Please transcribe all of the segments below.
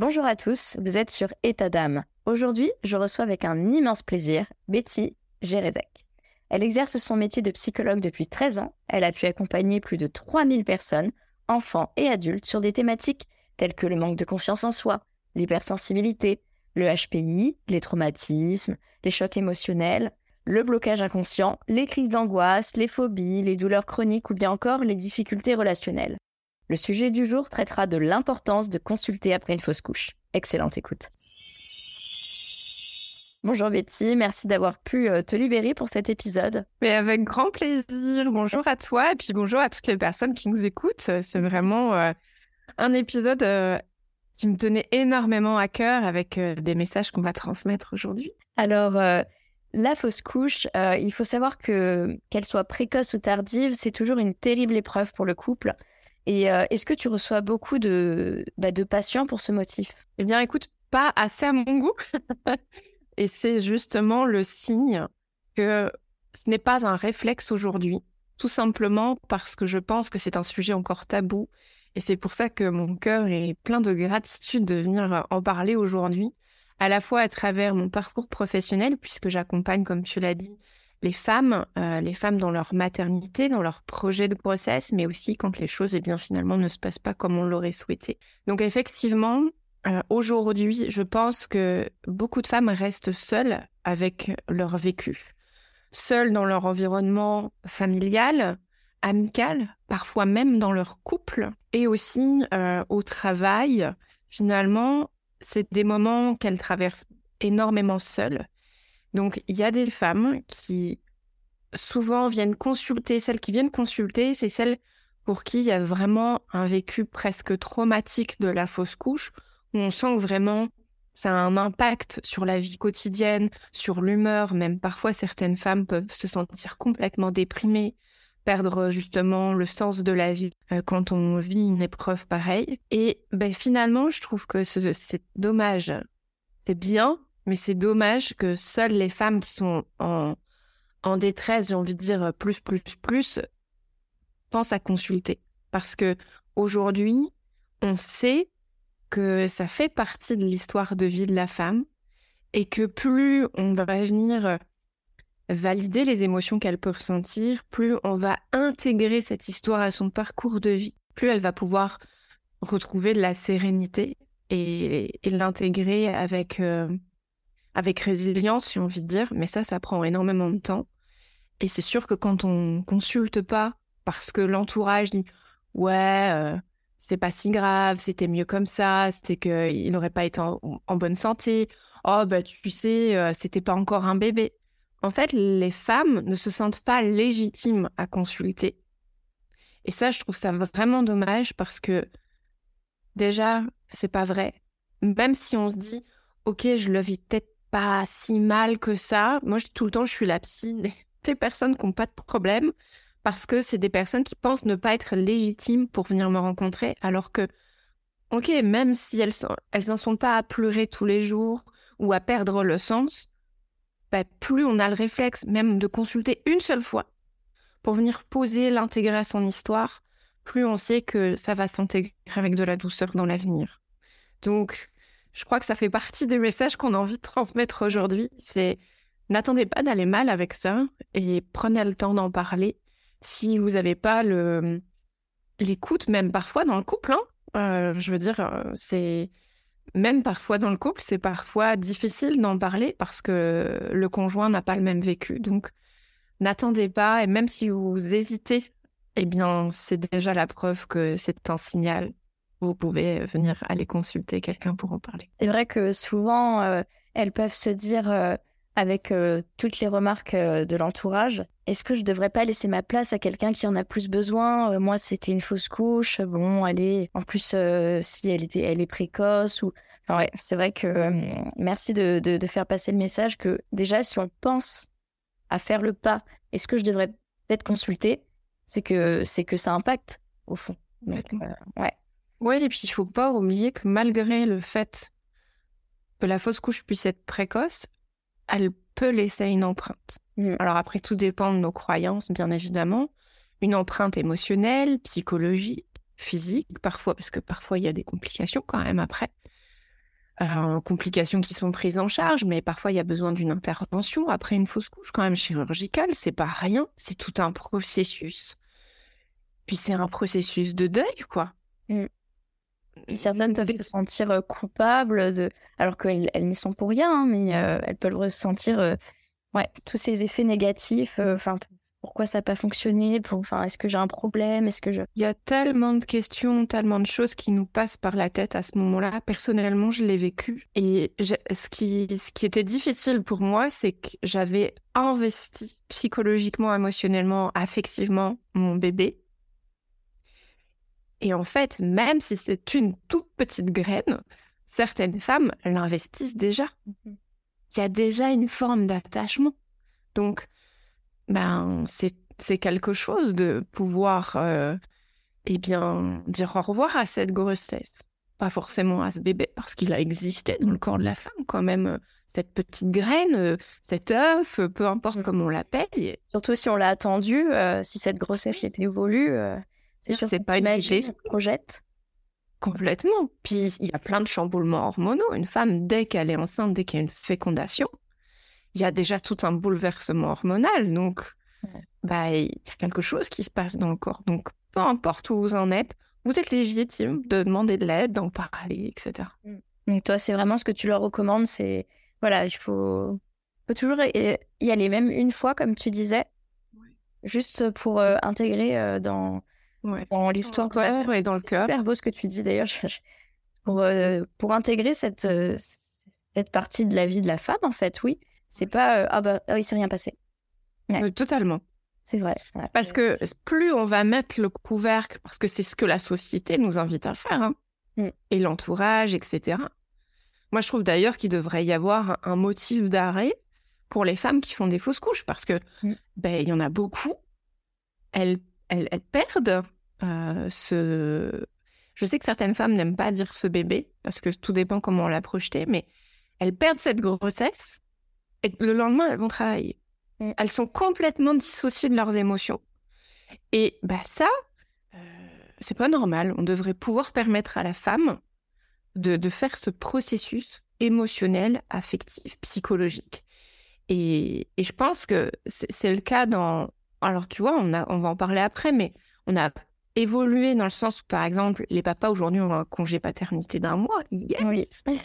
Bonjour à tous, vous êtes sur État d'âme. Aujourd'hui, je reçois avec un immense plaisir Betty Gérezek. Elle exerce son métier de psychologue depuis 13 ans. Elle a pu accompagner plus de 3000 personnes, enfants et adultes, sur des thématiques telles que le manque de confiance en soi, l'hypersensibilité, le HPI, les traumatismes, les chocs émotionnels, le blocage inconscient, les crises d'angoisse, les phobies, les douleurs chroniques ou bien encore les difficultés relationnelles. Le sujet du jour traitera de l'importance de consulter après une fausse couche. Excellente écoute. Bonjour Betty, merci d'avoir pu euh, te libérer pour cet épisode. Mais avec grand plaisir. Bonjour à toi et puis bonjour à toutes les personnes qui nous écoutent. C'est vraiment euh, un épisode euh, qui me tenait énormément à cœur avec des messages qu'on va transmettre aujourd'hui. Alors, la fausse couche, il faut savoir que qu'elle soit précoce ou tardive, c'est toujours une terrible épreuve pour le couple. Et est-ce que tu reçois beaucoup de, bah, de patients pour ce motif? Eh bien, écoute, pas assez à mon goût. Et c'est justement le signe que ce n'est pas un réflexe aujourd'hui, tout simplement parce que je pense que c'est un sujet encore tabou. Et c'est pour ça que mon cœur est plein de gratitude de venir en parler aujourd'hui, à la fois à travers mon parcours professionnel, puisque j'accompagne, comme tu l'as dit, les femmes, euh, les femmes dans leur maternité, dans leur projet de grossesse, mais aussi quand les choses, eh bien, finalement, ne se passent pas comme on l'aurait souhaité. Donc, effectivement, euh, aujourd'hui, je pense que beaucoup de femmes restent seules avec leur vécu, seules dans leur environnement familial, amical, parfois même dans leur couple, et aussi euh, au travail. Finalement, c'est des moments qu'elles traversent énormément seules. Donc, il y a des femmes qui souvent viennent consulter, celles qui viennent consulter, c'est celles pour qui il y a vraiment un vécu presque traumatique de la fausse couche où on sent que vraiment ça a un impact sur la vie quotidienne, sur l'humeur, même parfois certaines femmes peuvent se sentir complètement déprimées, perdre justement le sens de la vie euh, quand on vit une épreuve pareille. Et ben, finalement, je trouve que c'est dommage. C'est bien, mais c'est dommage que seules les femmes qui sont en, détresse, j'ai envie de dire plus, plus, plus, pensent à consulter. Parce que aujourd'hui, on sait que ça fait partie de l'histoire de vie de la femme et que plus on va venir euh, valider les émotions qu'elle peut ressentir, plus on va intégrer cette histoire à son parcours de vie, plus elle va pouvoir retrouver de la sérénité et, l'intégrer avec, euh, avec résilience, si on envie de dire. Mais ça, ça prend énormément de temps. Et c'est sûr que quand on consulte pas, parce que l'entourage dit ouais, euh, c'est pas si grave, c'était mieux comme ça, c'était qu'il n'aurait pas été en, bonne santé. Oh, bah, tu sais, euh, c'était pas encore un bébé. En fait, les femmes ne se sentent pas légitimes à consulter. Et ça, je trouve ça vraiment dommage parce que déjà, c'est pas vrai. Même si on se dit, ok, je le vis peut-être pas si mal que ça. Moi, je dis tout le temps, je suis la psy des personnes qui n'ont pas de problème parce que c'est des personnes qui pensent ne pas être légitimes pour venir me rencontrer, alors que, ok, même si elles n'en sont pas à pleurer tous les jours ou à perdre le sens, bah, plus on a le réflexe même de consulter une seule fois pour venir poser, l'intégrer à son histoire, plus on sait que ça va s'intégrer avec de la douceur dans l'avenir. Donc, je crois que ça fait partie des messages qu'on a envie de transmettre aujourd'hui. C'est n'attendez pas d'aller mal avec ça et prenez le temps d'en parler si vous n'avez pas l'écoute, même parfois dans le couple, hein, euh, je veux dire, euh, c'est même parfois dans le couple, c'est parfois difficile d'en parler parce que le conjoint n'a pas le même vécu. Donc, n'attendez pas, et même si vous hésitez, eh bien, c'est déjà la preuve que c'est un signal. Vous pouvez venir aller consulter quelqu'un pour en parler. C'est vrai que souvent, euh, elles peuvent se dire avec euh, toutes les remarques euh, de l'entourage. Est-ce que je devrais pas laisser ma place à quelqu'un qui en a plus besoin? Euh, Moi, c'était une fausse couche. Bon, allez. En plus, si elle était, elle est précoce ou. Enfin, ouais, c'est vrai que merci de, de, faire passer le message que déjà, si on pense à faire le pas, est-ce que je devrais peut-être consulter? C'est que c'est que ça impacte au fond. ouais. Ouais, et puis il faut pas oublier que malgré le fait que la fausse couche puisse être précoce, elle peut laisser une empreinte. Mm. Alors après, tout dépend de nos croyances, bien évidemment. Une empreinte émotionnelle, psychologique, physique, parfois, parce que parfois il y a des complications quand même après. euh, complications qui sont prises en charge, mais parfois il y a besoin d'une intervention après une fausse couche, quand même chirurgicale. C'est pas rien, c'est tout un processus. Puis c'est un processus de deuil, quoi. Mm. Certaines peuvent se sentir coupables, de... alors qu'elles elles n'y sont pour rien, hein, mais elles peuvent ressentir ouais, tous ces effets négatifs. Enfin, pourquoi ça n'a pas fonctionné enfin, Est-ce que j'ai un problème Est-ce que je... Il y a tellement de questions, tellement de choses qui nous passent par la tête à ce moment-là. Personnellement, je l'ai vécu. Et ce qui, ce qui était difficile pour moi, c'est que j'avais investi psychologiquement, émotionnellement, affectivement mon bébé. Et en fait, même si c'est une toute petite graine, certaines femmes l'investissent déjà. Mhm. Il y a déjà une forme d'attachement. Donc, ben, c'est quelque chose de pouvoir euh, eh bien, dire au revoir à cette grossesse. Pas forcément à ce bébé, parce qu'il a existé dans le corps de la femme quand même. Euh, cette petite graine, euh, cet œuf, peu importe mm. comment on l'appelle. Surtout si on l'a attendu, si cette grossesse était voulue, c'est sûr c'est pas une idée. se projette. Complètement. Puis il y a plein de chamboulements hormonaux. Une femme, dès qu'elle est enceinte, dès qu'il y a une fécondation, il y a déjà tout un bouleversement hormonal. Donc, bah, il y a quelque chose qui se passe dans le corps. Donc, peu importe où vous en êtes, vous êtes légitime de demander de l'aide, d'en parler, etc. Mm. Donc, toi, c'est vraiment ce que tu leur recommandes, c'est, voilà, il faut, faut toujours y aller, même une fois, comme tu disais, juste pour euh, intégrer euh, dans, dans l'histoire et dans le cœur. C'est super beau ce que tu dis, d'ailleurs, pour, euh, pour intégrer cette, cette partie de la vie de la femme, en fait, oui. C'est pas ah bah oh, il s'est rien passé. totalement. C'est vrai. Parce que plus on va mettre le couvercle, parce que c'est ce que la société nous invite à faire, hein, mm. et l'entourage, etc. Moi, je trouve d'ailleurs qu'il devrait y avoir un motif d'arrêt pour les femmes qui font des fausses couches, parce que mm. ben il y en a beaucoup. Elles, elles, elles perdent euh, ce. Je sais que certaines femmes n'aiment pas dire ce bébé, parce que tout dépend comment on l'a projeté, mais elles perdent cette grossesse et le lendemain, elles vont travailler. Mm. Elles sont complètement dissociées de leurs émotions. Et bah ça, euh, c'est pas normal. On devrait pouvoir permettre à la femme de, de faire ce processus émotionnel, affectif, psychologique. Et, et je pense que c'est le cas dans... Alors tu vois, on, a, on va en parler après, mais on a évolué dans le sens où, par exemple, les papas aujourd'hui ont un congé paternité d'un mois. Yes. Oui.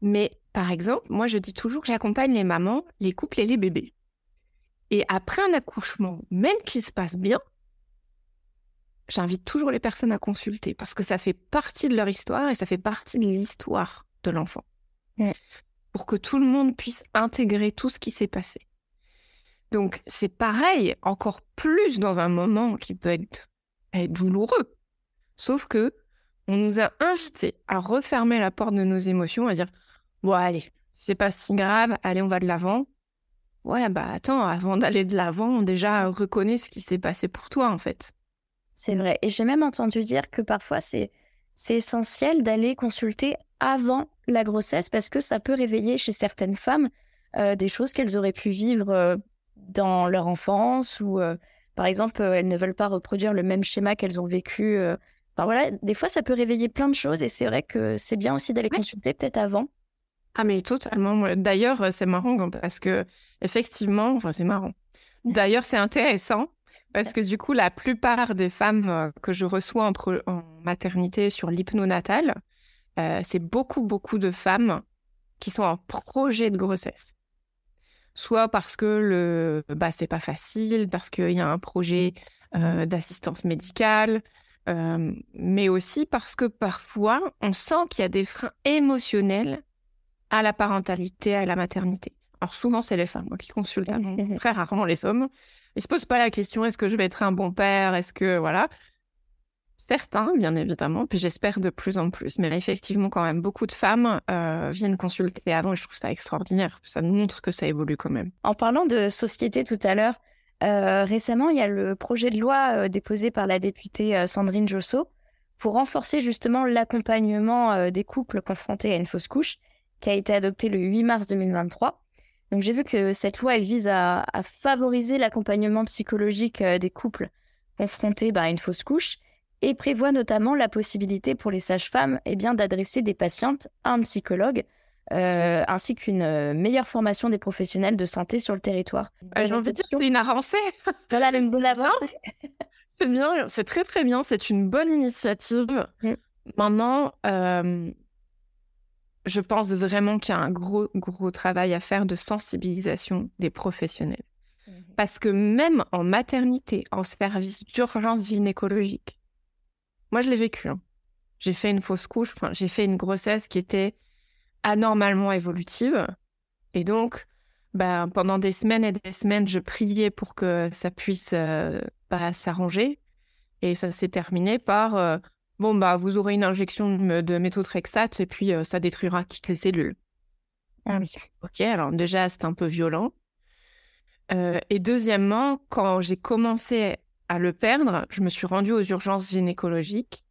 Mais par exemple, moi je dis toujours que j'accompagne les mamans, les couples et les bébés. Et après un accouchement, même qu'il se passe bien, j'invite toujours les personnes à consulter parce que ça fait partie de leur histoire et ça fait partie de l'histoire de l'enfant. Pour que tout le monde puisse intégrer tout ce qui s'est passé. Donc c'est pareil, encore plus dans un moment qui peut être, douloureux. Sauf que on nous a invités à refermer la porte de nos émotions, à dire Bon, allez, c'est pas si grave, allez, on va de l'avant. Ouais, bah attends, avant d'aller de l'avant, déjà reconnais ce qui s'est passé pour toi, en fait. C'est vrai. Et j'ai même entendu dire que parfois, c'est, c'est essentiel d'aller consulter avant la grossesse parce que ça peut réveiller chez certaines femmes euh, des choses qu'elles auraient pu vivre euh, dans leur enfance ou, euh, par exemple, elles ne veulent pas reproduire le même schéma qu'elles ont vécu. Enfin voilà, des fois, ça peut réveiller plein de choses et c'est vrai que c'est bien aussi d'aller consulter peut-être avant ah mais totalement. D'ailleurs, euh, c'est marrant parce que effectivement, enfin c'est marrant. D'ailleurs, c'est intéressant parce que du coup, la plupart des femmes euh, que je reçois en, maternité sur l'hypnonatal, euh, c'est beaucoup beaucoup de femmes qui sont en projet de grossesse. Soit parce que le bah c'est pas facile, parce qu'il y a un projet d'assistance médicale, mais aussi parce que parfois on sent qu'il y a des freins émotionnels à la parentalité, à la maternité. Alors souvent, c'est les femmes qui consultent, très rarement les hommes. Ils se posent pas la question est-ce que je vais être un bon père? Est-ce que voilà Certains, bien évidemment, puis j'espère de plus en plus. Mais effectivement, quand même, beaucoup de femmes euh, viennent consulter avant et je trouve ça extraordinaire. Ça nous montre que ça évolue quand même. En parlant de société tout à l'heure, euh, récemment, il y a le projet de loi euh, déposé par la députée Sandrine Josso pour renforcer justement l'accompagnement des couples confrontés à une fausse couche qui a été adoptée le 8 mars 2023. Donc j'ai vu que cette loi, elle vise à, favoriser l'accompagnement psychologique des couples confrontés bah, à une fausse couche et prévoit notamment la possibilité pour les sages-femmes eh bien, d'adresser des patientes à un psychologue, euh, ainsi qu'une euh, meilleure formation des professionnels de santé sur le territoire. J'ai envie de dire c'est une avancée. Voilà, une bonne avancée. C'est bien, c'est très très bien, c'est une bonne initiative. Mm. Maintenant, euh, je pense vraiment qu'il y a un gros gros travail à faire de sensibilisation des professionnels. Mhm. Parce que même en maternité, en service d'urgence gynécologique, moi je l'ai vécu. Hein. J'ai fait une fausse couche, j'ai fait une grossesse qui était anormalement évolutive. Et donc, ben, pendant des semaines et des semaines, je priais pour que ça puisse euh, bah, s'arranger. Et ça s'est terminé par euh, bon, bah, vous aurez une injection de méthotrexate et puis euh, ça détruira toutes les cellules. Ah oui. Ok, alors déjà, c'est un peu violent. et deuxièmement, quand j'ai commencé à le perdre, je me suis rendue aux urgences gynécologiques.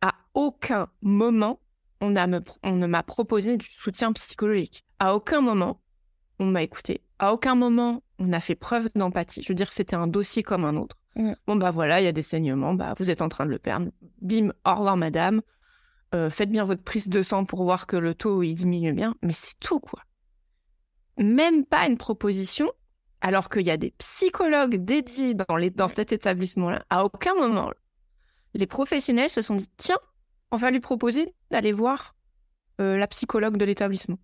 À aucun moment, on, ne m'a proposé du soutien psychologique. À aucun moment, on m'a écouté. À aucun moment, on a fait preuve d'empathie. Je veux dire, c'était un dossier comme un autre. Bon, bah voilà, il y a des saignements, bah vous êtes en train de le perdre. Bim, au revoir madame. Euh, faites bien votre prise de sang pour voir que le taux, il diminue bien. Mais c'est tout, quoi. Même pas une proposition, alors qu'il y a des psychologues dédiés dans, les, dans cet établissement-là. À aucun moment, les professionnels se sont dit, tiens, on va lui proposer d'aller voir euh, la psychologue de l'établissement.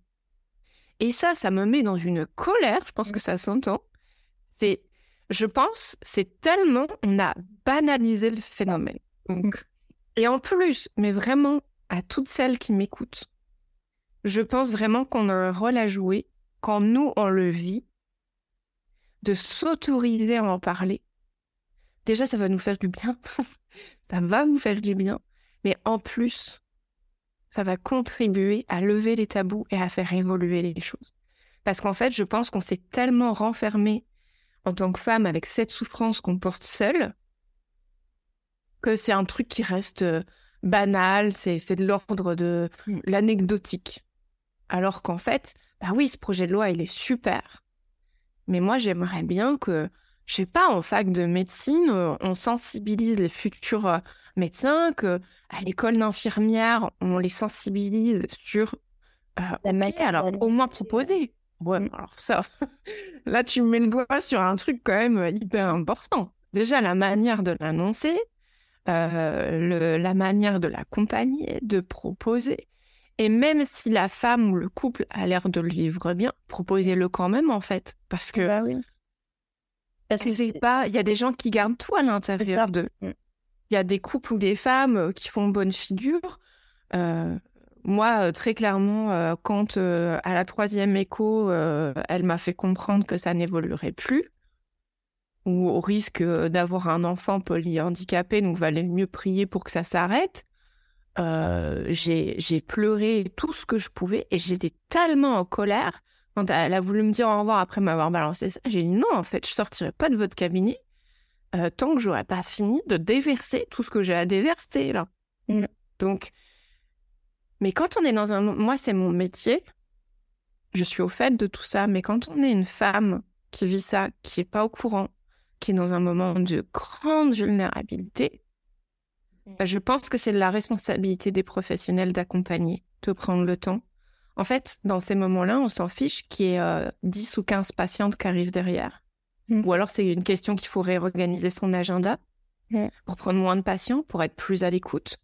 Et ça, ça me met dans une colère, je pense que ça s'entend. C'est, je pense, c'est tellement, on a banalisé le phénomène. Donc, et en plus, mais vraiment, à toutes celles qui m'écoutent, je pense vraiment qu'on a un rôle à jouer quand nous, on le vit, de s'autoriser à en parler. Déjà, ça va nous faire du bien. ça va nous faire du bien mais en plus, ça va contribuer à lever les tabous et à faire évoluer les choses. Parce qu'en fait, je pense qu'on s'est tellement renfermé en tant que femme avec cette souffrance qu'on porte seule que c'est un truc qui reste euh, banal, c'est de l'ordre de mmh. l'anecdotique. Alors qu'en fait, bah oui, ce projet de loi, il est super. Mais moi, j'aimerais bien que, je sais pas, en fac de médecine, euh, on sensibilise les futurs euh, médecins, que à l'école d'infirmière, on les sensibilise sur euh, la manière. Alors, au moins proposer. Ouais, mmh. alors ça, là, tu mets le doigt sur un truc quand même hyper important. Déjà, la manière de l'annoncer, euh, la manière de l'accompagner, de proposer. Et même si la femme ou le couple a l'air de le vivre bien, proposez-le quand même, en fait. Parce que. Bah oui. Parce que c'est pas. Il y a des gens qui gardent tout à l'intérieur. Mmh il y a des couples ou des femmes euh, qui font bonne figure. Euh, moi, euh, très clairement, quand à la troisième écho, elle m'a fait comprendre que ça n'évoluerait plus, ou au risque d'avoir un enfant polyhandicapé, donc valait mieux prier pour que ça s'arrête. J'ai pleuré tout ce que je pouvais et j'étais tellement en colère quand elle a voulu me dire au revoir après m'avoir balancé ça. J'ai dit non, en fait, je sortirai pas de votre cabinet euh, tant que j'aurais pas fini de déverser tout ce que j'ai à déverser là. Mm. Donc, mais quand on est dans un, moi c'est mon métier, je suis au fait de tout ça, mais quand on est une femme qui vit ça, qui est pas au courant, qui est dans un moment de grande vulnérabilité, je pense que c'est de la responsabilité des professionnels d'accompagner, de prendre le temps. En fait, dans ces moments-là, on s'en fiche qu'il y ait 10 euh, ou 15 patientes qui arrivent derrière. Mmh. Ou alors c'est une question qu'il faut réorganiser son agenda pour prendre moins de patients, pour être plus à l'écoute.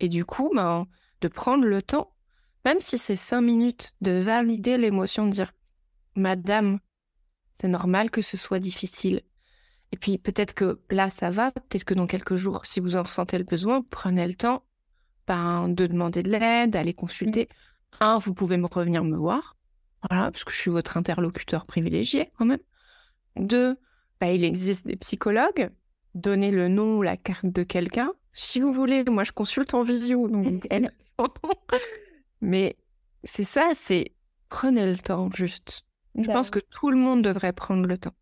Et du coup, ben, de prendre le temps, même si c'est cinq minutes, de valider l'émotion, de dire Madame, c'est normal que ce soit difficile. Et puis peut-être que là, ça va, peut-être que dans quelques jours, si vous en sentez le besoin, prenez le temps ben, de demander de l'aide, d'aller consulter. Mmh. Un, vous pouvez me revenir me voir, voilà, parce que je suis votre interlocuteur privilégié quand même. Deux, bah, il existe des psychologues. Donnez le nom ou la carte de quelqu'un. Si vous voulez, moi je consulte en visio. Mais c'est ça, c'est prenez le temps juste. Je bah pense que tout le monde devrait prendre le temps.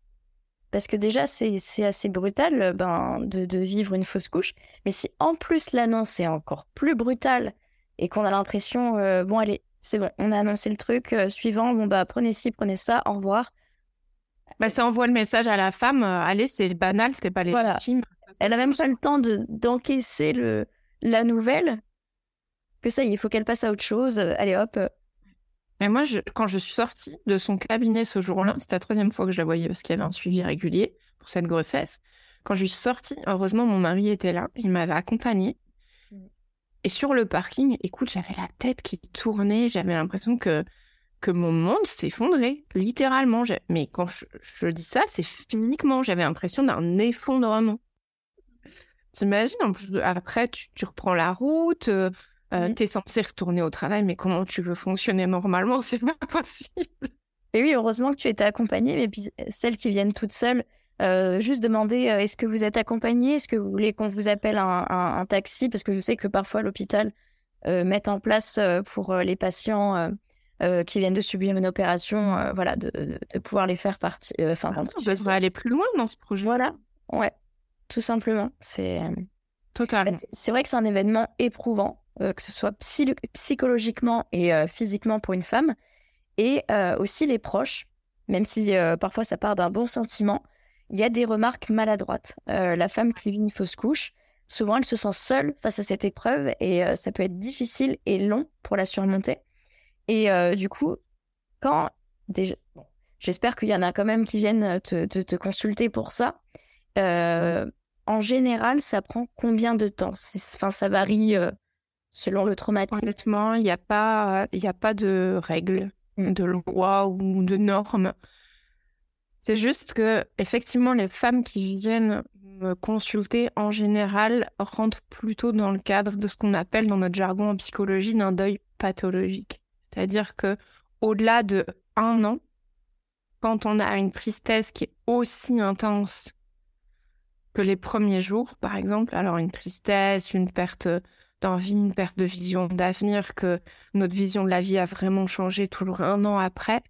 Parce que déjà, c'est assez brutal ben, de, de, vivre une fausse couche. Mais si en plus l'annonce est encore plus brutale et qu'on a l'impression, euh, bon, allez, c'est bon, on a annoncé le truc, euh, suivant, bon, bah, prenez ci, prenez ça, au revoir. Bah, ça envoie le message à la femme, euh, allez, c'est banal, c'est pas légitime. Elle a même pas le temps de d'encaisser le la nouvelle que ça, il faut qu'elle passe à autre chose. Allez hop. Et moi, quand je suis sortie de son cabinet ce jour-là, c'était la troisième fois que je la voyais parce qu'il y avait un suivi régulier pour cette grossesse. Quand je suis sortie, heureusement, mon mari était là, il m'avait accompagnée. Et sur le parking, écoute, j'avais la tête qui tournait, j'avais l'impression que que mon monde s'effondrait, littéralement. Mais quand je, dis ça, c'est physiquement, j'avais l'impression d'un effondrement. T'imagines, en après, tu, reprends la route, euh, euh, tu es censé retourner au travail, mais comment tu veux fonctionner normalement? C'est pas possible. Et oui, heureusement que tu étais accompagnée, mais puis celles qui viennent toutes seules, euh, juste demander est-ce que vous êtes accompagnée? Est-ce que vous voulez qu'on vous appelle un, taxi? Parce que je sais que parfois l'hôpital met en place pour les patients euh, qui viennent de subir une opération, euh, voilà, de, de, pouvoir les faire partir. Euh, enfin, on devrait aller plus loin dans ce projet. Voilà, ouais, tout simplement. C'est totalement. C'est vrai que c'est un événement éprouvant, que ce soit psychologiquement et physiquement pour une femme, et aussi les proches, même si parfois ça part d'un bon sentiment. Il y a des remarques maladroites. la femme qui vit une fausse couche, souvent elle se sent seule face à cette épreuve et ça peut être difficile et long pour la surmonter. Et euh, du coup, quand déjà, j'espère qu'il y en a quand même qui viennent euh, te, te, consulter pour ça. Euh, en général, ça prend combien de temps? Enfin, ça varie selon le traumatisme. Honnêtement, il n'y a pas, a pas de règles, de loi ou de normes. C'est juste que effectivement, les femmes qui viennent me consulter en général rentrent plutôt dans le cadre de ce qu'on appelle dans notre jargon en psychologie d'un deuil pathologique. C'est-à-dire que au-delà de un an, quand on a une tristesse qui est aussi intense que les premiers jours, par exemple, alors une tristesse, une perte une perte de vision d'avenir, que notre vision de la vie a vraiment changé toujours un an après,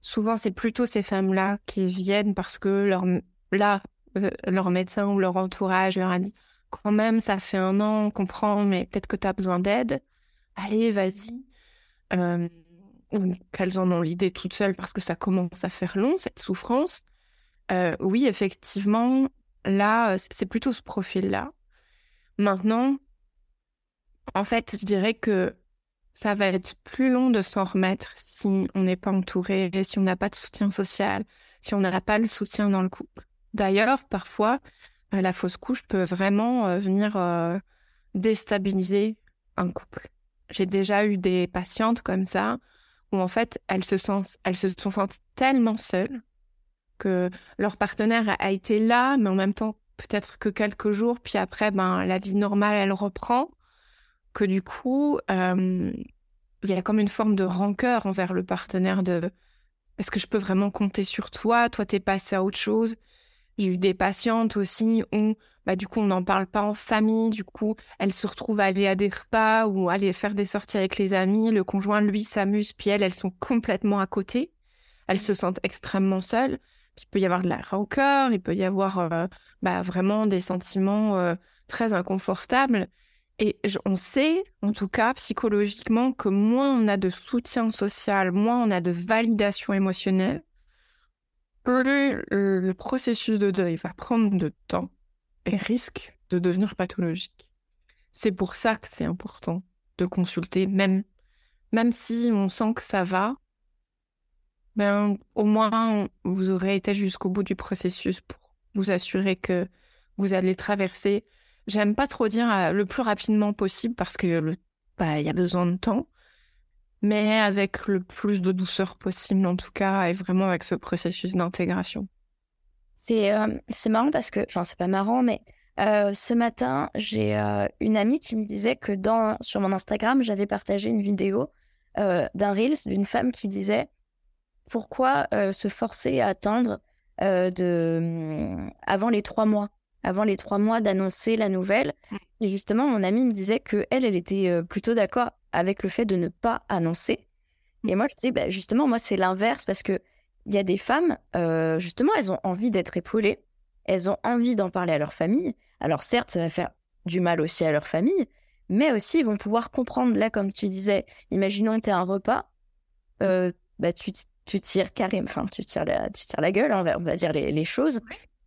souvent c'est plutôt ces femmes-là qui viennent parce que leur, là, euh, leur médecin ou leur entourage leur a dit quand même, ça fait un an, on comprend, mais peut-être que tu as besoin d'aide. Allez, vas-y euh, ou qu'elles en ont l'idée toutes seules parce que ça commence à faire long, cette souffrance, euh, oui, effectivement, là, c'est plutôt ce profil-là. Maintenant, en fait, je dirais que ça va être plus long de s'en remettre si on n'est pas entouré, si on n'a pas de soutien social, si on n'a pas le soutien dans le couple. D'ailleurs, parfois, euh, la fausse couche peut vraiment euh, venir déstabiliser un couple. J'ai déjà eu des patientes comme ça où en fait elles se, sentent, elles se sont tellement seules que leur partenaire a été là, mais en même temps peut-être que quelques jours, puis après ben la vie normale elle reprend, que du coup euh, il y a comme une forme de rancœur envers le partenaire de est-ce que je peux vraiment compter sur toi? Toi, t'es passé à autre chose. J'ai eu des patientes aussi où, bah, du coup, on n'en parle pas en famille. Du coup, elles se retrouvent à aller à des repas ou aller faire des sorties avec les amis. Le conjoint, lui, s'amuse, puis elles, elles sont complètement à côté. Elles se sentent extrêmement seules. il peut y avoir de la rancœur, il peut y avoir euh, bah, vraiment des sentiments euh, très inconfortables. Et on sait, en tout cas psychologiquement, que moins on a de soutien social, moins on a de validation émotionnelle, plus le processus de deuil va prendre de temps et risque de devenir pathologique. C'est pour ça que c'est important de consulter, même, même si on sent que ça va, ben, au moins vous aurez été jusqu'au bout du processus pour vous assurer que vous allez traverser. J'aime pas trop dire euh, le plus rapidement possible parce que bah, il y a besoin de temps, mais avec le plus de douceur possible en tout cas, et vraiment avec ce processus d'intégration. C'est euh, marrant parce que, enfin c'est pas marrant, mais euh, ce matin, j'ai une amie qui me disait que dans, sur mon Instagram, j'avais partagé une vidéo d'un Reels d'une femme qui disait pourquoi se forcer à atteindre hum, avant les trois mois, avant les trois mois d'annoncer la nouvelle. Et justement, mon amie me disait que elle, elle était plutôt d'accord avec le fait de ne pas annoncer. Et moi, je dis, bah, justement, moi, c'est l'inverse parce que il y a des femmes, euh, justement, elles ont envie d'être épaulées, elles ont envie d'en parler à leur famille. Alors, certes, ça va faire du mal aussi à leur famille, mais aussi, ils vont pouvoir comprendre. Là, comme tu disais, imaginons que tu as un repas, euh, bah, tu, tu tires carrément, enfin, tu tires la, tu tires la gueule, on va, dire les, les choses,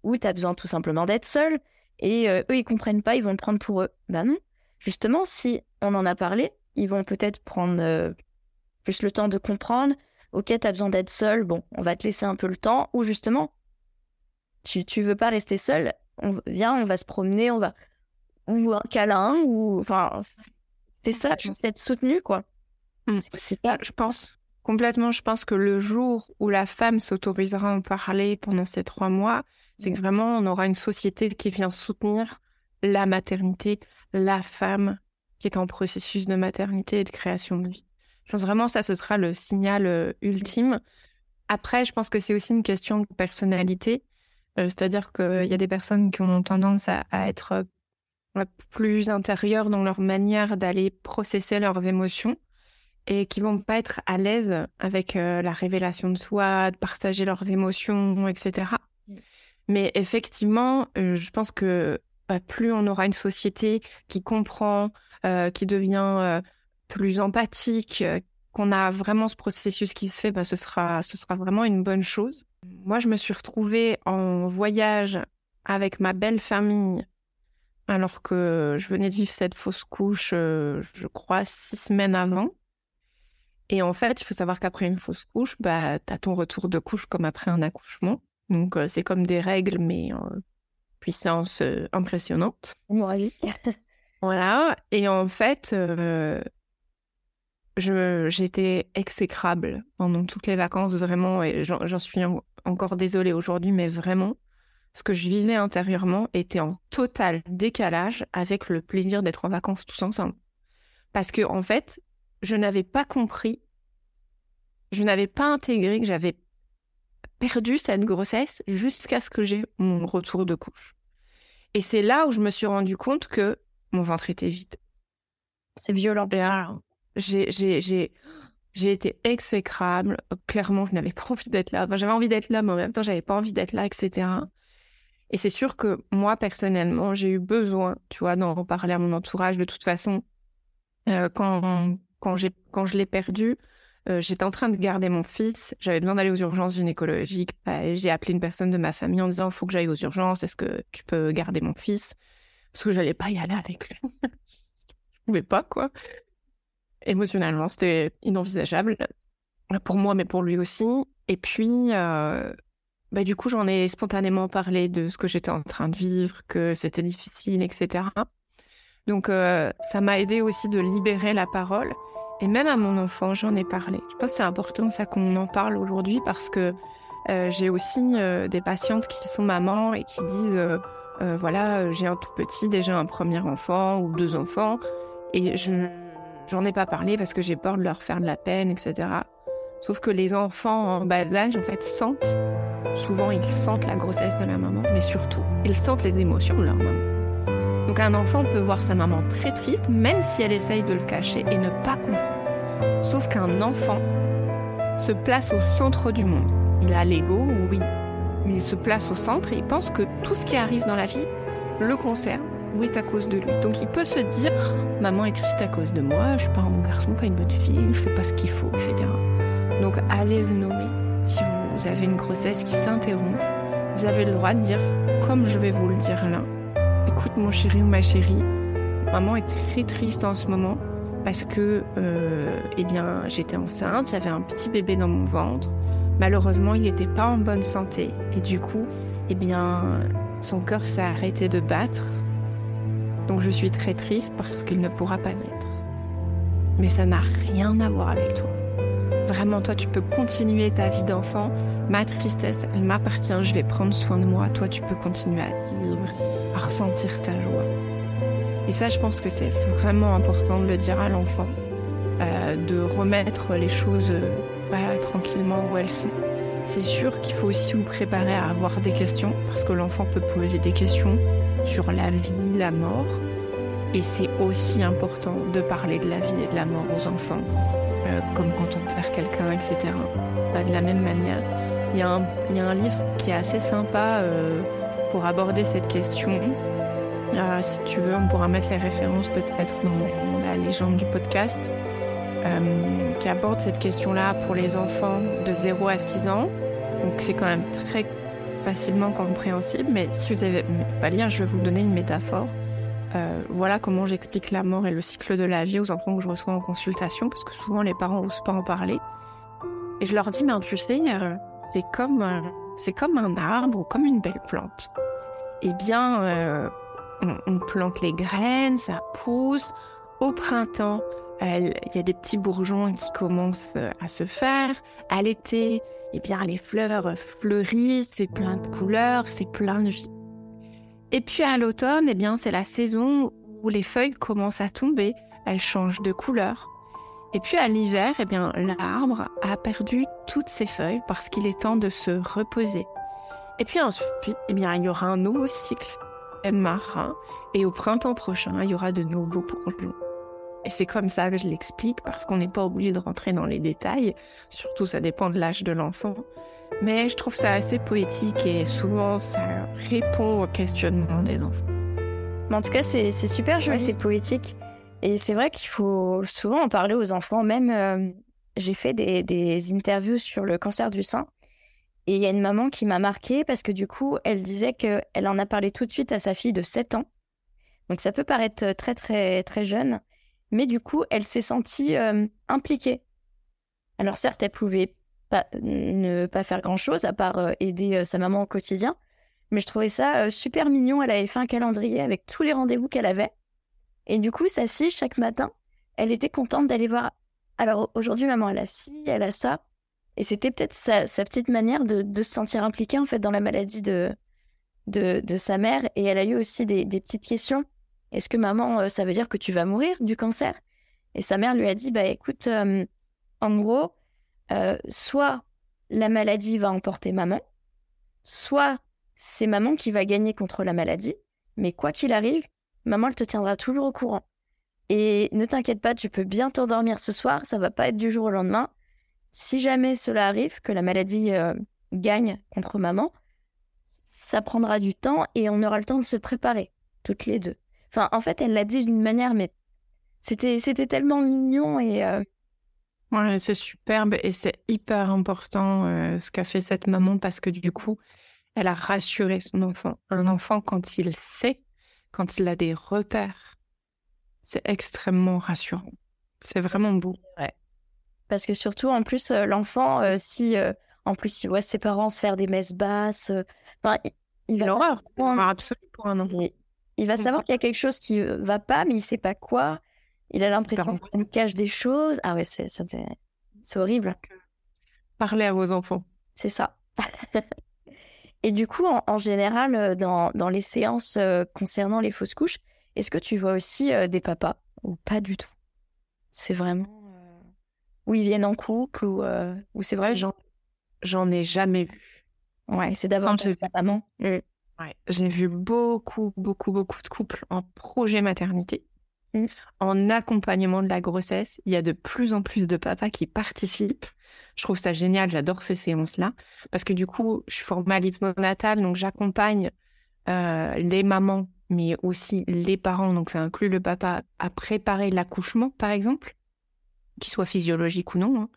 où tu as besoin tout simplement d'être seul. et eux, ils comprennent pas, ils vont le prendre pour eux. Ben non. Justement, si on en a parlé, ils vont peut-être prendre plus le temps de comprendre. Ok, tu as besoin d'être seul, bon, on va te laisser un peu le temps. Ou justement, tu, tu veux pas rester seul, on, viens, on va se promener, on va. Ou un câlin, ou. Enfin, c'est ça, juste être soutenu, quoi. Mmh. C'est ça, je pense. Complètement, je pense que le jour où la femme s'autorisera à en parler pendant ces trois mois, c'est que vraiment on aura une société qui vient soutenir la maternité, la femme qui est en processus de maternité et de création de vie. Je pense vraiment ça, ce sera le signal euh, ultime. Après, je pense que c'est aussi une question de personnalité. Euh, c'est-à-dire qu'il y a des personnes qui ont tendance à, être euh, plus intérieures dans leur manière d'aller processer leurs émotions et qui vont pas être à l'aise avec la révélation de soi, de partager leurs émotions, etc. Mais effectivement, je pense que bah, plus on aura une société qui comprend, euh, qui devient euh, plus empathique, euh, qu'on a vraiment ce processus qui se fait, bah, ce, sera, ce sera vraiment une bonne chose. Moi, je me suis retrouvée en voyage avec ma belle famille alors que je venais de vivre cette fausse couche, je crois, six semaines avant. Et en fait, il faut savoir qu'après une fausse couche, bah, tu as ton retour de couche comme après un accouchement. Donc, c'est comme des règles, mais puissance euh, impressionnante. Oui. voilà. Et en fait, euh, j'étais exécrable pendant toutes les vacances, vraiment. Et j'en suis encore désolée aujourd'hui, mais vraiment, ce que je vivais intérieurement était en total décalage avec le plaisir d'être en vacances tous ensemble. Parce que, en fait, je n'avais pas compris, je n'avais pas intégré que j'avais perdu cette grossesse jusqu'à ce que j'ai mon retour de couche. Et c'est là où je me suis rendu compte que mon ventre était vide. C'est violent. J'ai, été exécrable. Clairement, je n'avais pas envie d'être là. j'avais envie d'être là, mais en même temps, j'avais pas envie d'être là, etc. Et c'est sûr que moi, personnellement, j'ai eu besoin, tu vois, d'en reparler à mon entourage. De toute façon, euh, quand, quand je l'ai perdu, euh, j'étais en train de garder mon fils, j'avais besoin d'aller aux urgences gynécologiques. Bah, j'ai appelé une personne de ma famille en disant il faut que j'aille aux urgences, est-ce que tu peux garder mon fils? Parce que j'allais pas y aller avec lui. je pouvais pas, quoi. Émotionnellement, c'était inenvisageable pour moi, mais pour lui aussi. Et puis, euh, bah, du coup, j'en ai spontanément parlé de ce que j'étais en train de vivre, que c'était difficile, etc. Donc, euh, ça m'a aidé aussi de libérer la parole. Et même à mon enfant, j'en ai parlé. Je pense que c'est important ça qu'on en parle aujourd'hui parce que euh, j'ai aussi euh, des patientes qui sont mamans et qui disent euh, voilà, j'ai un tout petit, déjà un premier enfant ou deux enfants et je j'en ai pas parlé parce que j'ai peur de leur faire de la peine, etc. Sauf que les enfants en bas âge, en fait, sentent, souvent ils sentent la grossesse de la maman, mais surtout, ils sentent les émotions de leur maman. Donc un enfant peut voir sa maman très triste, même si elle essaye de le cacher et ne pas comprendre. Sauf qu'un enfant se place au centre du monde. Il a l'ego, oui, il se place au centre et il pense que tout ce qui arrive dans la vie le concerne ou est à cause de lui. Donc il peut se dire maman est triste à cause de moi, je suis pas un bon garçon, pas une bonne fille, je fais pas ce qu'il faut, etc. Donc allez le nommer. Si vous avez une grossesse qui s'interrompt, vous avez le droit de dire comme je vais vous le dire là, écoute mon chéri ou ma chérie, maman est très triste en ce moment parce que euh, eh bien, j'étais enceinte, j'avais un petit bébé dans mon ventre. Malheureusement, il n'était pas en bonne santé et du coup, eh bien, son cœur s'est arrêté de battre. Donc je suis très triste parce qu'il ne pourra pas naître. Mais ça n'a rien à voir avec toi. Vraiment, toi, tu peux continuer ta vie d'enfant. Ma tristesse, elle m'appartient. Je vais prendre soin de moi. Toi, tu peux continuer à vivre, à ressentir ta joie. Et ça, je pense que c'est vraiment important de le dire à l'enfant, euh, de remettre les choses bah, tranquillement où elles sont. C'est sûr qu'il faut aussi vous préparer à avoir des questions, parce que l'enfant peut poser des questions sur la vie, la mort. Et c'est aussi important de parler de la vie et de la mort aux enfants. Euh, comme quand on perd quelqu'un, etc. de la même manière. Il y, a un, livre qui est assez sympa euh, pour aborder cette question. Euh, si tu veux, on pourra mettre les références peut-être dans, la légende du podcast, qui aborde cette question-là pour les enfants de 0 à 6 ans. Donc c'est quand même très facilement compréhensible, mais si vous avez pas lire, je vais vous donner une métaphore. Euh, voilà comment j'explique la mort et le cycle de la vie aux enfants que je reçois en consultation, parce que souvent les parents n'osent pas en parler. Et je leur dis, mais tu sais, euh, c'est comme, c'est comme un arbre ou comme une belle plante. Eh bien, euh, on, plante les graines, ça pousse. Au printemps, il y a des petits bourgeons qui commencent à se faire. À l'été, eh bien, les fleurs fleurissent, c'est plein de couleurs, c'est plein de vie. Et puis à l'automne, eh bien, c'est la saison où les feuilles commencent à tomber, elles changent de couleur. Et puis à l'hiver, eh bien, l'arbre a perdu toutes ses feuilles parce qu'il est temps de se reposer. Et puis ensuite, eh bien, il y aura un nouveau cycle marin et au printemps prochain, il y aura de nouveaux bourgeons. Et c'est comme ça que je l'explique parce qu'on n'est pas obligé de rentrer dans les détails. Surtout, ça dépend de l'âge de l'enfant. Mais je trouve ça assez poétique et souvent ça répond aux questionnements des enfants. Mais en tout cas, c'est super joli, c'est poétique. Et c'est vrai qu'il faut souvent en parler aux enfants. Même, euh, j'ai fait des, des, interviews sur le cancer du sein. Et il y a une maman qui m'a marquée parce que du coup, elle disait qu'elle en a parlé tout de suite à sa fille de 7 ans. Donc ça peut paraître très, très, très jeune. Mais du coup, elle s'est sentie euh, impliquée. Alors certes, elle pouvait ne pas faire grand-chose à part euh, aider euh, sa maman au quotidien. Mais je trouvais ça super mignon. Elle avait fait un calendrier avec tous les rendez-vous qu'elle avait. Et du coup, sa fille, chaque matin, elle était contente d'aller voir. Alors aujourd'hui, maman, elle a ci, elle a ça. Et c'était peut-être sa, petite manière de, se sentir impliquée en fait dans la maladie de, de, sa mère. Et elle a eu aussi des, petites questions. Est-ce que maman, ça veut dire que tu vas mourir du cancer? Et sa mère lui a dit, bah écoute, en gros, euh, soit la maladie va emporter maman, soit c'est maman qui va gagner contre la maladie, mais quoi qu'il arrive, maman elle te tiendra toujours au courant. Et ne t'inquiète pas, tu peux bien t'endormir ce soir, ça va pas être du jour au lendemain. Si jamais cela arrive, que la maladie euh, gagne contre maman, ça prendra du temps et on aura le temps de se préparer, toutes les deux. Enfin, en fait, elle l'a dit d'une manière, mais c'était, c'était tellement mignon et euh, Ouais, c'est superbe et c'est hyper important euh, ce qu'a fait cette maman parce que du coup, elle a rassuré son enfant. Un enfant, quand il sait, quand il a des repères, c'est extrêmement rassurant. C'est vraiment beau. Ouais. Parce que surtout, en plus, euh, l'enfant, euh, si en plus il voit ses parents se faire des messes basses, il, il, va l'horreur. absolument pour un enfant. Il va savoir qu'il y a quelque chose qui va pas, mais il sait pas quoi. Il a l'impression qu'on cache des choses. Ah ouais, c'est, c'est, horrible. Parler à vos enfants. C'est ça. Et du coup, en, général, euh, dans, dans, les séances euh, concernant les fausses couches, est-ce que tu vois aussi euh, des papas? Ou pas du tout? C'est vraiment où ils viennent en couple ou, ou c'est vrai? J'en, j'en ai jamais vu. Ouais, c'est d'abord j'ai vu maman. Mmh. Ouais, j'ai vu beaucoup, beaucoup, beaucoup de couples en projet maternité Mmh. En accompagnement de la grossesse, il y a de plus en plus de papas qui participent. Je trouve ça génial, j'adore ces séances-là. Parce que du coup, je suis formée à l'hypnonatal, donc j'accompagne euh, les mamans, mais aussi les parents, donc ça inclut le papa, à préparer l'accouchement, par exemple, qu'il soit physiologique ou non, hein,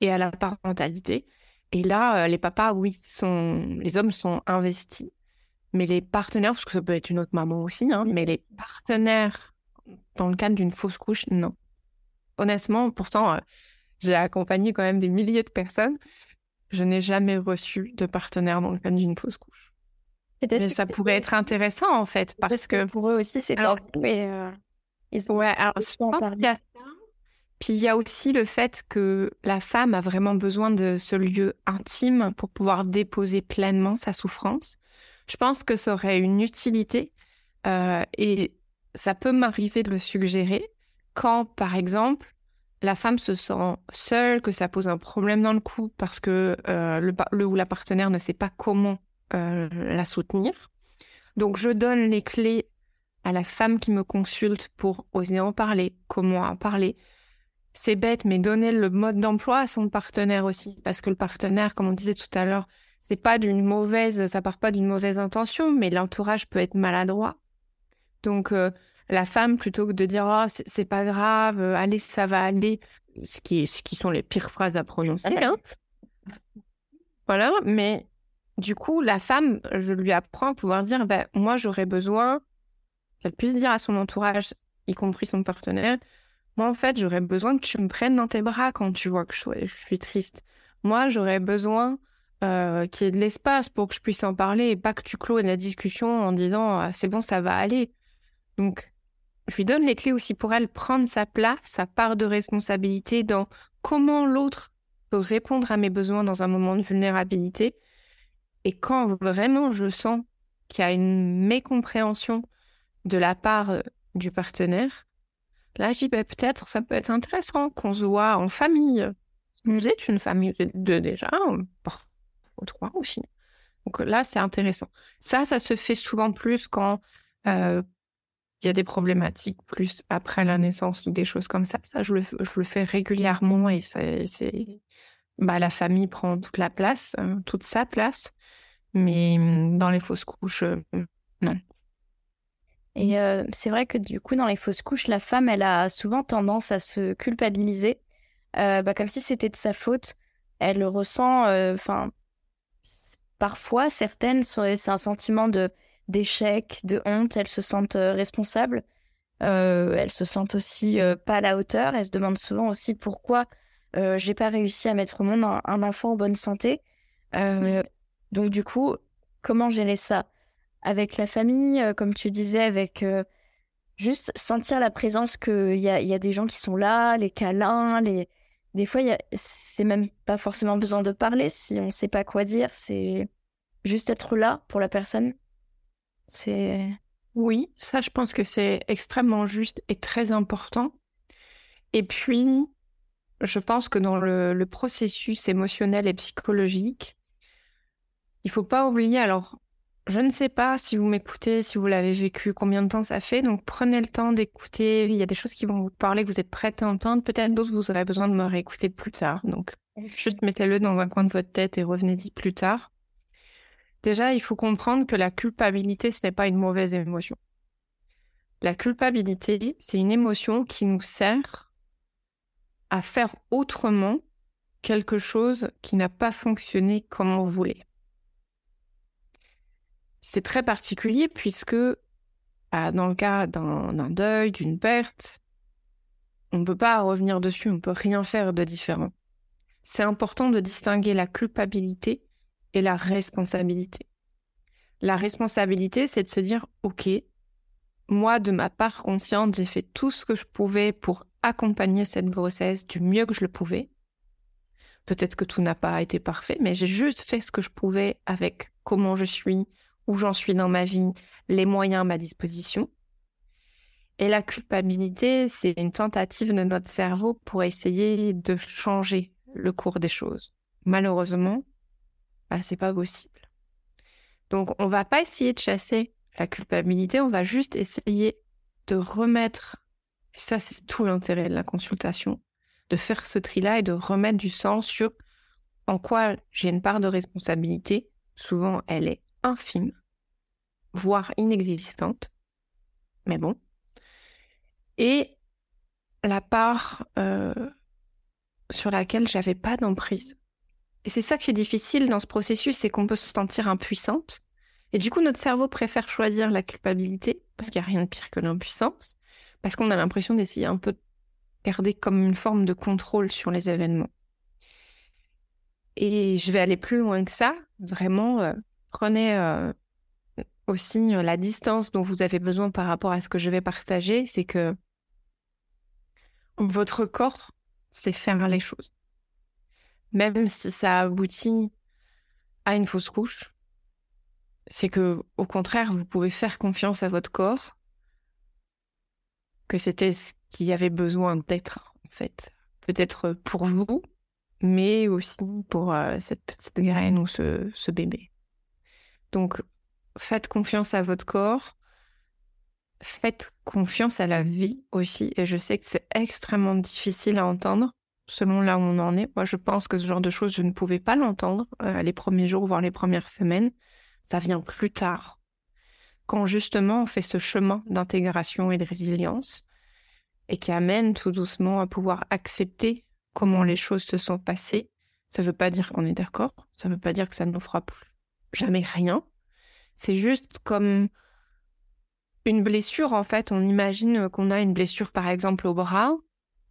et à la parentalité. Et là, euh, les papas, oui, sont... les hommes sont investis. Mais les partenaires, parce que ça peut être une autre maman aussi, hein, mais les partenaires dans le cadre d'une fausse couche, non. Honnêtement, pourtant, euh, j'ai accompagné quand même des milliers de personnes. Je n'ai jamais reçu de partenaire dans le cadre d'une fausse couche. Mais ça pourrait être intéressant en fait, parce que pour eux aussi c'est alors... Euh, ouais, alors je pense qu'il y a ça. Puis il y a aussi le fait que la femme a vraiment besoin de ce lieu intime pour pouvoir déposer pleinement sa souffrance. Je pense que ça aurait une utilité euh, et ça peut m'arriver de le suggérer quand, par exemple, la femme se sent seule, que ça pose un problème dans le couple parce que euh, le, ou la partenaire ne sait pas comment euh, la soutenir. Donc, je donne les clés à la femme qui me consulte pour oser en parler, comment en parler. C'est bête, mais donner le mode d'emploi à son partenaire aussi, parce que le partenaire, comme on disait tout à l'heure, c'est pas d'une mauvaise, ça part pas d'une mauvaise intention, mais l'entourage peut être maladroit. Donc, euh, la femme, plutôt que de dire oh, c'est pas grave, euh, allez, ça va aller, ce qui, ce qui sont les pires phrases à prononcer. Hein. Voilà, mais du coup, la femme, je lui apprends à pouvoir dire, ben, moi, j'aurais besoin qu'elle puisse dire à son entourage, y compris son partenaire, moi, en fait, j'aurais besoin que tu me prennes dans tes bras quand tu vois que je, suis triste. Moi, j'aurais besoin euh, qu'il y ait de l'espace pour que je puisse en parler et pas que tu closes la discussion en disant c'est bon, ça va aller. Donc, je lui donne les clés aussi pour elle prendre sa place, sa part de responsabilité dans comment l'autre peut répondre à mes besoins dans un moment de vulnérabilité. Et quand vraiment je sens qu'il y a une mécompréhension de la part euh, du partenaire, là, je dis bah, peut-être ça peut être intéressant qu'on se voit en famille. Vous êtes une famille de déjà, ou trois aussi. Donc là, c'est intéressant. Ça, ça se fait souvent plus quand euh, il y a des problématiques plus après la naissance ou des choses comme ça. Ça, je le, je le fais régulièrement et c'est, bah, la famille prend toute la place, hein, toute sa place. Mais mmh, dans les fausses couches, euh, non. Et euh, c'est vrai que du coup, dans les fausses couches, la femme, elle a souvent tendance à se culpabiliser, euh, bah, comme si c'était de sa faute. Elle ressent, enfin, parfois, certaines, c'est un sentiment de d'échec, de honte, elles se sentent euh, responsables. Euh, elles se sentent aussi euh, pas à la hauteur. Elles se demandent souvent aussi pourquoi j'ai pas réussi à mettre au monde un, enfant en bonne santé. donc du coup, comment gérer ça? Avec la famille, comme tu disais, avec juste sentir la présence qu'il y a, y a des gens qui sont là, les câlins, les des fois, c'est même pas forcément besoin de parler si on sait pas quoi dire. C'est juste être là pour la personne. C'est oui, ça je pense que c'est extrêmement juste et très important. Et puis, je pense que dans le, processus émotionnel et psychologique, il faut pas oublier, alors je ne sais pas si vous m'écoutez, si vous l'avez vécu, combien de temps ça fait. Donc prenez le temps d'écouter. Il y a des choses qui vont vous parler, que vous êtes prête à entendre. Peut-être d'autres, vous aurez besoin de me réécouter plus tard. Donc juste mettez-le dans un coin de votre tête et revenez-y plus tard. Déjà, il faut comprendre que la culpabilité, ce n'est pas une mauvaise émotion. La culpabilité, c'est une émotion qui nous sert à faire autrement quelque chose qui n'a pas fonctionné comme on voulait. C'est très particulier puisque bah, dans le cas d'un deuil, d'une perte, on ne peut pas revenir dessus, on ne peut rien faire de différent. C'est important de distinguer la culpabilité et la responsabilité. La responsabilité, c'est de se dire, OK, moi, de ma part consciente, j'ai fait tout ce que je pouvais pour accompagner cette grossesse du mieux que je le pouvais. Peut-être que tout n'a pas été parfait, mais j'ai juste fait ce que je pouvais avec comment je suis, où j'en suis dans ma vie, les moyens à ma disposition. Et la culpabilité, c'est une tentative de notre cerveau pour essayer de changer le cours des choses. Malheureusement, bah, c'est pas possible. Donc, on va pas essayer de chasser la culpabilité, on va juste essayer de remettre, et ça c'est tout l'intérêt de la consultation, de faire ce tri-là et de remettre du sens sur en quoi j'ai une part de responsabilité. Souvent, elle est infime, voire inexistante, mais bon. Et la part euh, sur laquelle j'avais pas d'emprise. Et c'est ça qui est difficile dans ce processus, c'est qu'on peut se sentir impuissante. Et du coup, notre cerveau préfère choisir la culpabilité, parce qu'il n'y a rien de pire que l'impuissance, parce qu'on a l'impression d'essayer un peu de garder comme une forme de contrôle sur les événements. Et je vais aller plus loin que ça. Vraiment, euh, prenez euh, aussi euh, la distance dont vous avez besoin par rapport à ce que je vais partager. C'est que votre corps sait faire les choses même si ça aboutit à une fausse couche, c'est que au contraire, vous pouvez faire confiance à votre corps, que c'était ce qui avait besoin d'être en fait, peut-être pour vous, mais aussi pour euh, cette petite graine ou ce bébé. Donc, faites confiance à votre corps, faites confiance à la vie aussi, et je sais que c'est extrêmement difficile à entendre, selon là où on en est. Moi, je pense que ce genre de choses, je ne pouvais pas l'entendre euh, les premiers jours, voire les premières semaines. Ça vient plus tard, quand justement on fait ce chemin d'intégration et de résilience et qui amène tout doucement à pouvoir accepter comment les choses se sont passées. Ça ne veut pas dire qu'on est d'accord, ça ne veut pas dire que ça ne nous fera plus jamais rien. C'est juste comme une blessure, en fait. On imagine qu'on a une blessure, par exemple, au bras.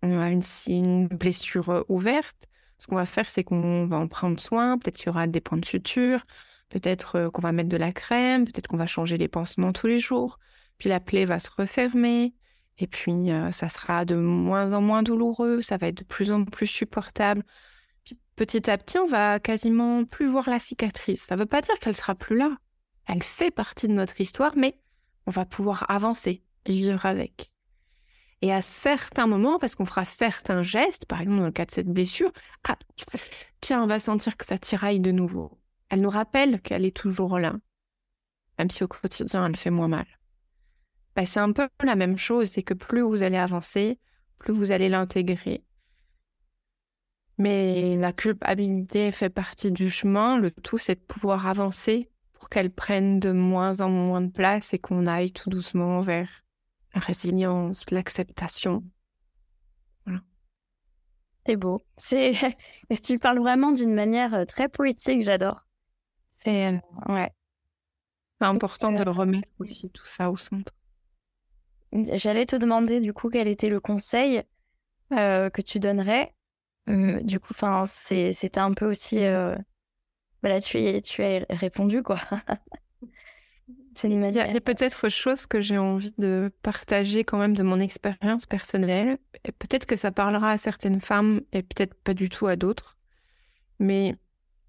Une, une blessure euh, ouverte. Ce qu'on va faire, c'est qu'on va en prendre soin. Peut-être qu'il y aura des points de suture. Peut-être euh, qu'on va mettre de la crème. Peut-être qu'on va changer les pansements tous les jours. Puis la plaie va se refermer. Et puis, euh, ça sera de moins en moins douloureux. Ça va être de plus en plus supportable. Puis, petit à petit, on va quasiment plus voir la cicatrice. Ça ne veut pas dire qu'elle sera plus là. Elle fait partie de notre histoire, mais on va pouvoir avancer et vivre avec. Et à certains moments, parce qu'on fera certains gestes, par exemple dans le cas de cette blessure, ah, tiens, on va sentir que ça tiraille de nouveau. Elle nous rappelle qu'elle est toujours là, même si au quotidien elle fait moins mal. Bah, c'est un peu la même chose, c'est que plus vous allez avancer, plus vous allez l'intégrer. Mais la culpabilité fait partie du chemin, le tout c'est de pouvoir avancer pour qu'elle prenne de moins en moins de place et qu'on aille tout doucement vers la résilience, l'acceptation. Voilà. C'est beau. C'est, tu parles vraiment d'une manière euh, très poétique, j'adore. C'est, euh, ouais. C'est important de le remettre aussi, tout ça au centre. J'allais te demander, du coup, quel était le conseil euh, que tu donnerais. du coup, enfin, c'était un peu aussi voilà, tu, tu as répondu, quoi. Il y a, peut-être chose que j'ai envie de partager quand même de mon expérience personnelle. Peut-être que ça parlera à certaines femmes et peut-être pas du tout à d'autres. Mais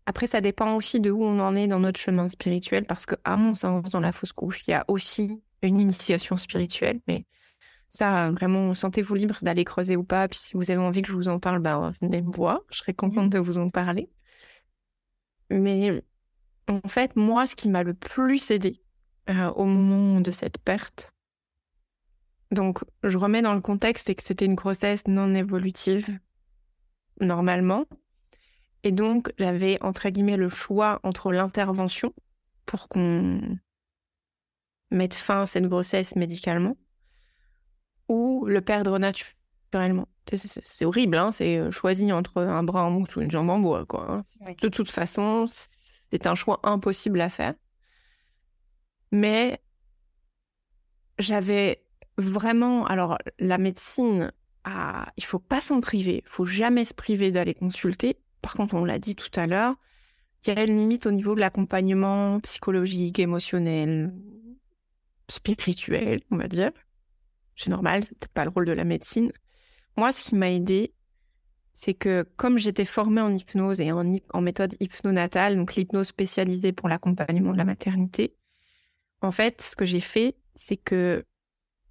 après, ça dépend aussi de où on en est dans notre chemin spirituel. Parce que, à mon sens, dans la fausse couche, il y a aussi une initiation spirituelle. Mais ça, vraiment, sentez-vous libre d'aller creuser ou pas. Puis si vous avez envie que je vous en parle, ben, venez me voir. Je serais contente de vous en parler. Mais en fait, moi, ce qui m'a le plus aidé euh, au moment de cette perte, donc je remets dans le contexte, que c'était une grossesse non évolutive, normalement. Et donc, j'avais, entre guillemets, le choix entre l'intervention pour qu'on mette fin à cette grossesse médicalement ou le perdre naturellement. C'est horrible, hein c'est euh, choisi entre un bras en mousse ou une jambe en bois, quoi. Hein. De toute façon, c'est un choix impossible à faire. Mais j'avais vraiment, alors la médecine, ah, il faut pas s'en priver, il faut jamais se priver d'aller consulter. Par contre, on l'a dit tout à l'heure, il y a une limite au niveau de l'accompagnement psychologique, émotionnel, spirituel, on va dire. C'est normal, c'est peut-être pas le rôle de la médecine. Moi, ce qui m'a aidé, c'est que comme j'étais formée en hypnose et en, méthode hypnonatale, donc l'hypnose spécialisée pour l'accompagnement de la maternité, en fait, ce que j'ai fait, c'est que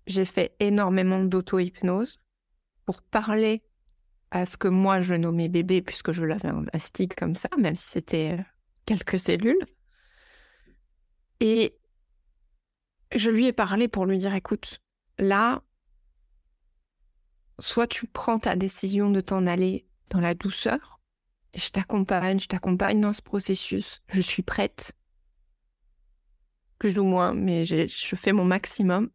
j'ai fait énormément d'auto-hypnose pour parler à ce que moi je nommais bébé, puisque je l'avais un mastic comme ça, même si c'était euh, quelques cellules. Et je lui ai parlé pour lui dire, écoute, là, soit tu prends ta décision de t'en aller dans la douceur, je t'accompagne, je t'accompagne dans ce processus, je suis prête, plus ou moins, mais je fais mon maximum.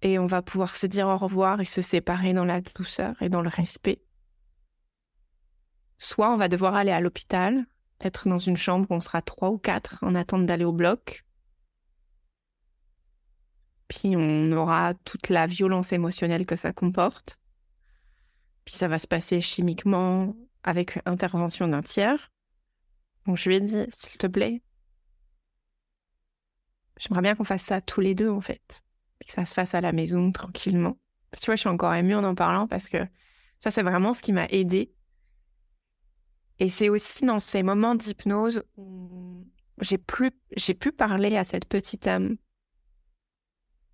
Et on va pouvoir se dire au revoir et se séparer dans la douceur et dans le respect. Soit on va devoir aller à l'hôpital, être dans une chambre où on sera trois ou quatre en attente d'aller au bloc, puis on aura toute la violence émotionnelle que ça comporte. Puis ça va se passer chimiquement avec intervention d'un tiers. Donc je lui ai dit, s'il te plaît, j'aimerais bien qu'on fasse ça tous les deux en fait. Que ça se fasse à la maison tranquillement. Tu vois, je suis encore émue en en parlant parce que ça, c'est vraiment ce qui m'a aidée. Et c'est aussi dans ces moments d'hypnose où j'ai pu parler à cette petite âme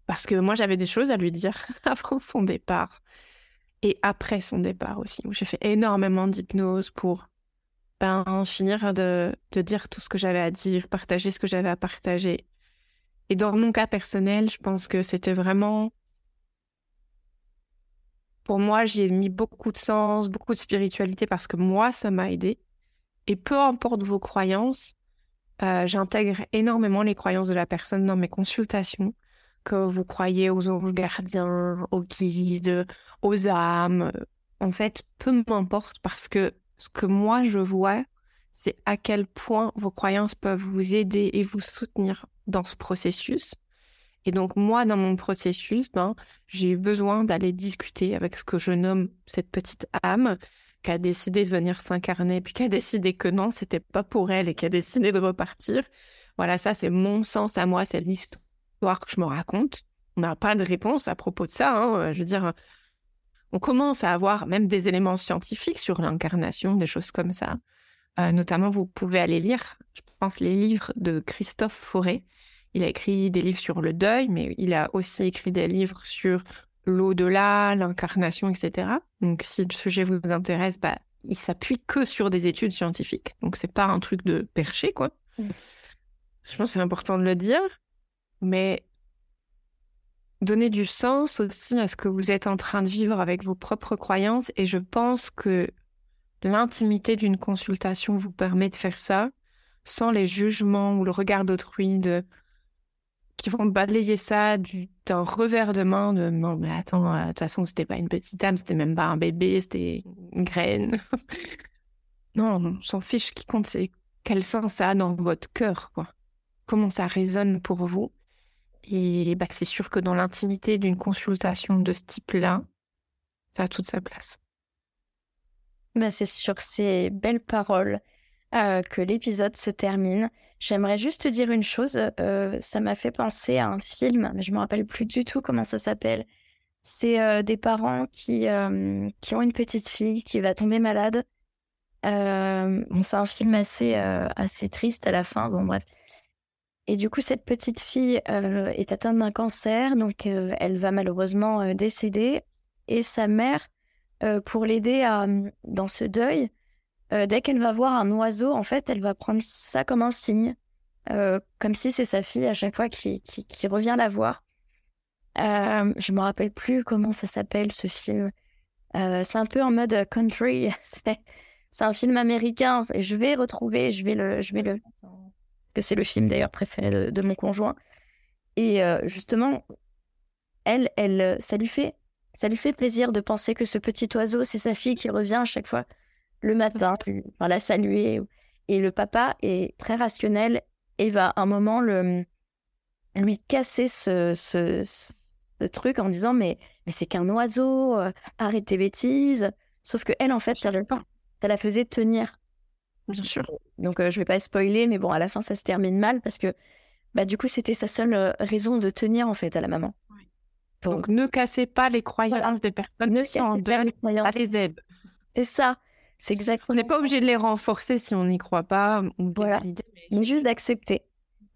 parce que moi, j'avais des choses à lui dire avant son départ et après son départ aussi, où j'ai fait énormément d'hypnose pour ben, finir de, de dire tout ce que j'avais à dire, partager ce que j'avais à partager. Et dans mon cas personnel, je pense que c'était vraiment... Pour moi, j'y ai mis beaucoup de sens, beaucoup de spiritualité parce que moi, ça m'a aidé. Et peu importe vos croyances, euh, j'intègre énormément les croyances de la personne dans mes consultations que vous croyez aux anges gardiens, aux guides, aux âmes. En fait, peu m'importe parce que ce que moi je vois, c'est à quel point vos croyances peuvent vous aider et vous soutenir dans ce processus. Et donc moi, dans mon processus, ben, j'ai eu besoin d'aller discuter avec ce que je nomme cette petite âme qui a décidé de venir s'incarner, puis qui a décidé que non, c'était pas pour elle et qui a décidé de repartir. Voilà, ça c'est mon sens à moi, c'est l'histoire que je me raconte. On n'a pas de réponse à propos de ça. Hein. Je veux dire, on commence à avoir même des éléments scientifiques sur l'incarnation, des choses comme ça. Euh, notamment, vous pouvez aller lire, je pense, les livres de Christophe Fauré. Il a écrit des livres sur le deuil, mais il a aussi écrit des livres sur l'au-delà, l'incarnation, etc. Donc, si le sujet vous intéresse, bah, il s'appuie que sur des études scientifiques. Donc, c'est pas un truc de perché, quoi. Je pense que c'est important de le dire. Mais donner du sens aussi à ce que vous êtes en train de vivre avec vos propres croyances. Et je pense que l'intimité d'une consultation vous permet de faire ça sans les jugements ou le regard d'autrui de qui vont balayer ça d'un revers de main de non mais attends euh, de toute façon c'était pas une petite âme c'était même pas un bébé c'était une graine. Non on s'en fiche. Qui compte c'est quel sens ça a dans votre cœur quoi. Comment ça résonne pour vous. Et bah, c'est sûr que dans l'intimité d'une consultation de ce type-là, ça a toute sa place. Bah, c'est sur ces belles paroles euh, que l'épisode se termine. J'aimerais juste te dire une chose. Euh, ça m'a fait penser à un film, mais je me rappelle plus du tout comment ça s'appelle. C'est euh, des parents qui, qui ont une petite fille qui va tomber malade. bon, c'est un film assez, assez triste à la fin. Bon, bref. Et du coup, cette petite fille est atteinte d'un cancer, donc elle va malheureusement décéder. Et sa mère, pour l'aider dans ce deuil, dès qu'elle va voir un oiseau, en fait, elle va prendre ça comme un signe, comme si c'est sa fille à chaque fois qui, qui, revient la voir. je me rappelle plus comment ça s'appelle ce film. c'est un peu en mode country. c'est un film américain. Je vais retrouver, je vais le, je vais le que c'est le film d'ailleurs préféré de, mon conjoint. Et euh, justement, elle, elle, ça lui fait, ça lui fait plaisir de penser que ce petit oiseau, c'est sa fille qui revient à chaque fois le matin, enfin, la saluer. Et le papa est très rationnel et va à un moment le, lui casser ce, ce, truc en disant mais, mais c'est qu'un oiseau, euh, arrête tes bêtises. Sauf que elle, en fait, ça, ça la faisait tenir. Bien sûr. Donc, euh, je vais pas spoiler, mais bon, à la fin, ça se termine mal parce que, bah, du coup, c'était sa seule euh, raison de tenir, en fait, à la maman. Donc, ne cassez pas les croyances des personnes ne qui en les croyances. les aide. C'est ça. C'est exactement. On n'est pas obligé de les renforcer si on n'y croit pas. Ou voilà. Mais juste d'accepter.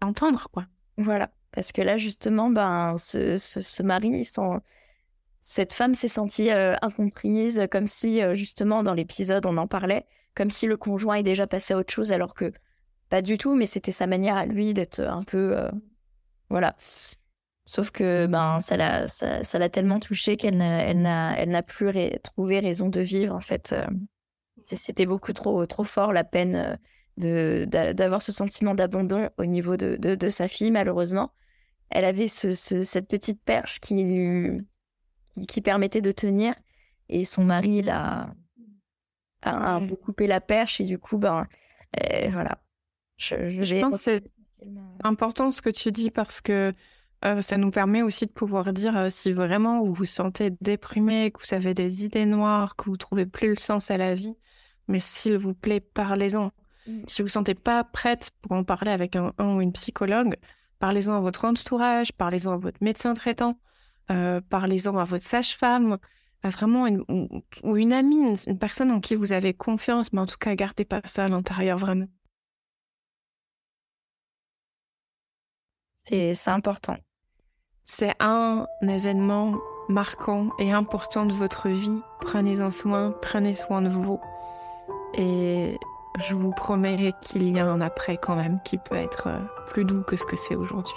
Entendre, quoi. Voilà. Parce que là, justement, ben, ce, ce, mari, cette femme s'est sentie euh, incomprise, comme si, justement, dans l'épisode, on en parlait, comme si le conjoint est déjà passé à autre chose, alors que pas du tout, mais c'était sa manière à lui d'être un peu. Euh, voilà. Sauf que ben, ça l'a ça, ça tellement touchée qu'elle n'a elle n'a elle n'a plus trouvé raison de vivre, en fait. Euh. C'était beaucoup trop, trop fort la peine euh, de d'avoir ce sentiment d'abandon au niveau de, de, sa fille, malheureusement. Elle avait ce, cette petite perche qui, qui, qui permettait de tenir, et son mari l'a a un peu coupé la perche et du coup, ben, euh, voilà. Je, pense que c'est important ce que tu dis parce que euh, ça nous permet aussi de pouvoir dire euh, si vraiment vous vous sentez déprimé, que vous avez des idées noires, que vous trouvez plus le sens à la vie, mais s'il vous plaît, parlez-en. Mm. Si vous ne vous sentez pas prête pour en parler avec un, ou une psychologue, parlez-en à votre entourage, parlez-en à votre médecin traitant, parlez-en à votre sage-femme, vraiment une, ou une amie, une, personne en qui vous avez confiance, mais en tout cas, gardez pas ça à l'intérieur vraiment. C'est important. C'est un événement marquant et important de votre vie. Prenez-en soin, prenez soin de vous. Et je vous promets qu'il y a un après quand même qui peut être euh, plus doux que ce que c'est aujourd'hui.